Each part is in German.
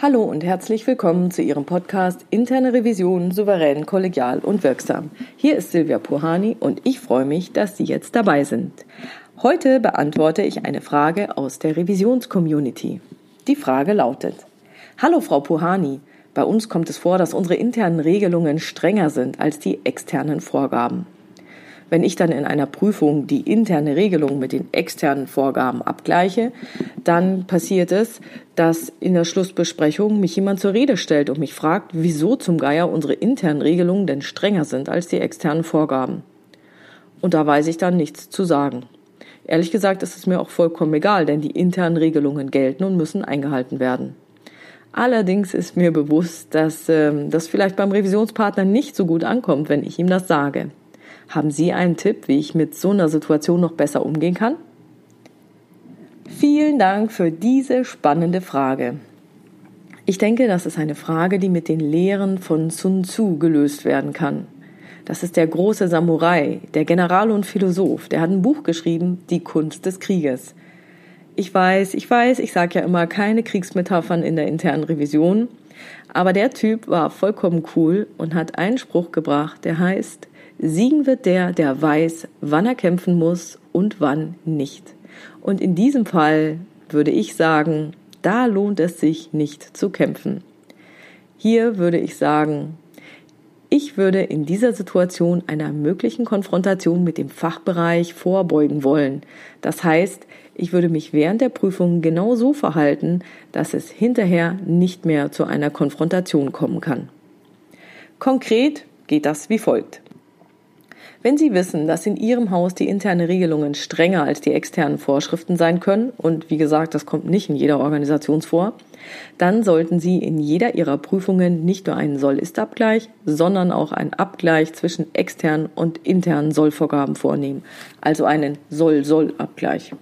Hallo und herzlich willkommen zu Ihrem Podcast Interne Revision souverän, kollegial und wirksam. Hier ist Silvia Puhani und ich freue mich, dass Sie jetzt dabei sind. Heute beantworte ich eine Frage aus der Revisionscommunity. Die Frage lautet: Hallo Frau Puhani, bei uns kommt es vor, dass unsere internen Regelungen strenger sind als die externen Vorgaben. Wenn ich dann in einer Prüfung die interne Regelung mit den externen Vorgaben abgleiche, dann passiert es, dass in der Schlussbesprechung mich jemand zur Rede stellt und mich fragt, wieso zum Geier unsere internen Regelungen denn strenger sind als die externen Vorgaben. Und da weiß ich dann nichts zu sagen. Ehrlich gesagt ist es mir auch vollkommen egal, denn die internen Regelungen gelten und müssen eingehalten werden. Allerdings ist mir bewusst, dass ähm, das vielleicht beim Revisionspartner nicht so gut ankommt, wenn ich ihm das sage. Haben Sie einen Tipp, wie ich mit so einer Situation noch besser umgehen kann? Vielen Dank für diese spannende Frage. Ich denke, das ist eine Frage, die mit den Lehren von Sun Tzu gelöst werden kann. Das ist der große Samurai, der General und Philosoph. Der hat ein Buch geschrieben, Die Kunst des Krieges. Ich weiß, ich weiß, ich sage ja immer keine Kriegsmetaphern in der internen Revision, aber der Typ war vollkommen cool und hat einen Spruch gebracht, der heißt, Siegen wird der, der weiß, wann er kämpfen muss und wann nicht. Und in diesem Fall würde ich sagen, da lohnt es sich nicht zu kämpfen. Hier würde ich sagen, ich würde in dieser Situation einer möglichen Konfrontation mit dem Fachbereich vorbeugen wollen. Das heißt, ich würde mich während der Prüfung genau so verhalten, dass es hinterher nicht mehr zu einer Konfrontation kommen kann. Konkret geht das wie folgt. Wenn Sie wissen, dass in Ihrem Haus die internen Regelungen strenger als die externen Vorschriften sein können, und wie gesagt, das kommt nicht in jeder Organisation vor, dann sollten Sie in jeder Ihrer Prüfungen nicht nur einen Soll-Ist-Abgleich, sondern auch einen Abgleich zwischen externen und internen Sollvorgaben vornehmen, also einen Soll-Soll-Abgleich.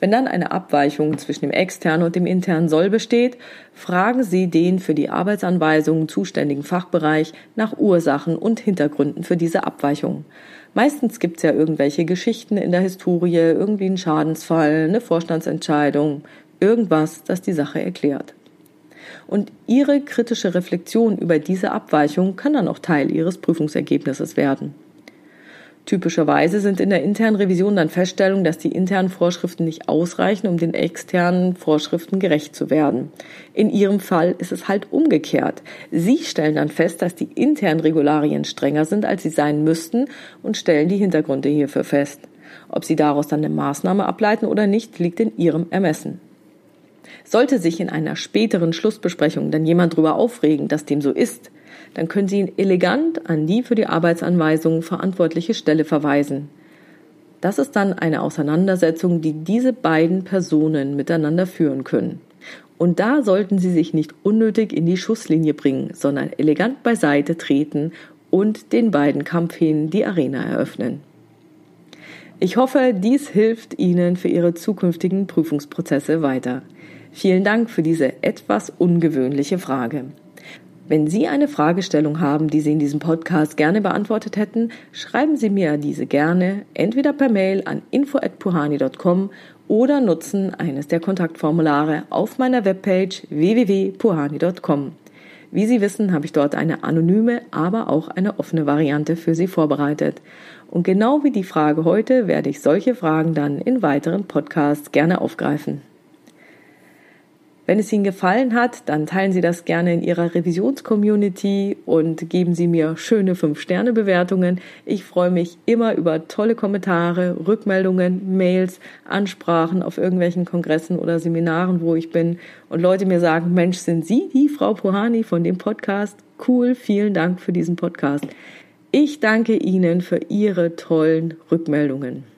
Wenn dann eine Abweichung zwischen dem externen und dem internen Soll besteht, fragen Sie den für die Arbeitsanweisungen zuständigen Fachbereich nach Ursachen und Hintergründen für diese Abweichung. Meistens gibt es ja irgendwelche Geschichten in der Historie, irgendwie einen Schadensfall, eine Vorstandsentscheidung, irgendwas, das die Sache erklärt. Und Ihre kritische Reflexion über diese Abweichung kann dann auch Teil Ihres Prüfungsergebnisses werden. Typischerweise sind in der internen Revision dann Feststellungen, dass die internen Vorschriften nicht ausreichen, um den externen Vorschriften gerecht zu werden. In Ihrem Fall ist es halt umgekehrt. Sie stellen dann fest, dass die internen Regularien strenger sind, als sie sein müssten und stellen die Hintergründe hierfür fest. Ob Sie daraus dann eine Maßnahme ableiten oder nicht, liegt in Ihrem Ermessen. Sollte sich in einer späteren Schlussbesprechung dann jemand darüber aufregen, dass dem so ist, dann können Sie ihn elegant an die für die Arbeitsanweisungen verantwortliche Stelle verweisen. Das ist dann eine Auseinandersetzung, die diese beiden Personen miteinander führen können. Und da sollten Sie sich nicht unnötig in die Schusslinie bringen, sondern elegant beiseite treten und den beiden Kampfhähnen die Arena eröffnen. Ich hoffe, dies hilft Ihnen für Ihre zukünftigen Prüfungsprozesse weiter. Vielen Dank für diese etwas ungewöhnliche Frage. Wenn Sie eine Fragestellung haben, die Sie in diesem Podcast gerne beantwortet hätten, schreiben Sie mir diese gerne entweder per Mail an info@puhani.com oder nutzen eines der Kontaktformulare auf meiner Webpage www.puhani.com. Wie Sie wissen, habe ich dort eine anonyme, aber auch eine offene Variante für Sie vorbereitet. Und genau wie die Frage heute werde ich solche Fragen dann in weiteren Podcasts gerne aufgreifen. Wenn es Ihnen gefallen hat, dann teilen Sie das gerne in Ihrer Revisionscommunity und geben Sie mir schöne 5-Sterne-Bewertungen. Ich freue mich immer über tolle Kommentare, Rückmeldungen, Mails, Ansprachen auf irgendwelchen Kongressen oder Seminaren, wo ich bin und Leute mir sagen, Mensch, sind Sie die Frau Pohani von dem Podcast? Cool, vielen Dank für diesen Podcast. Ich danke Ihnen für Ihre tollen Rückmeldungen.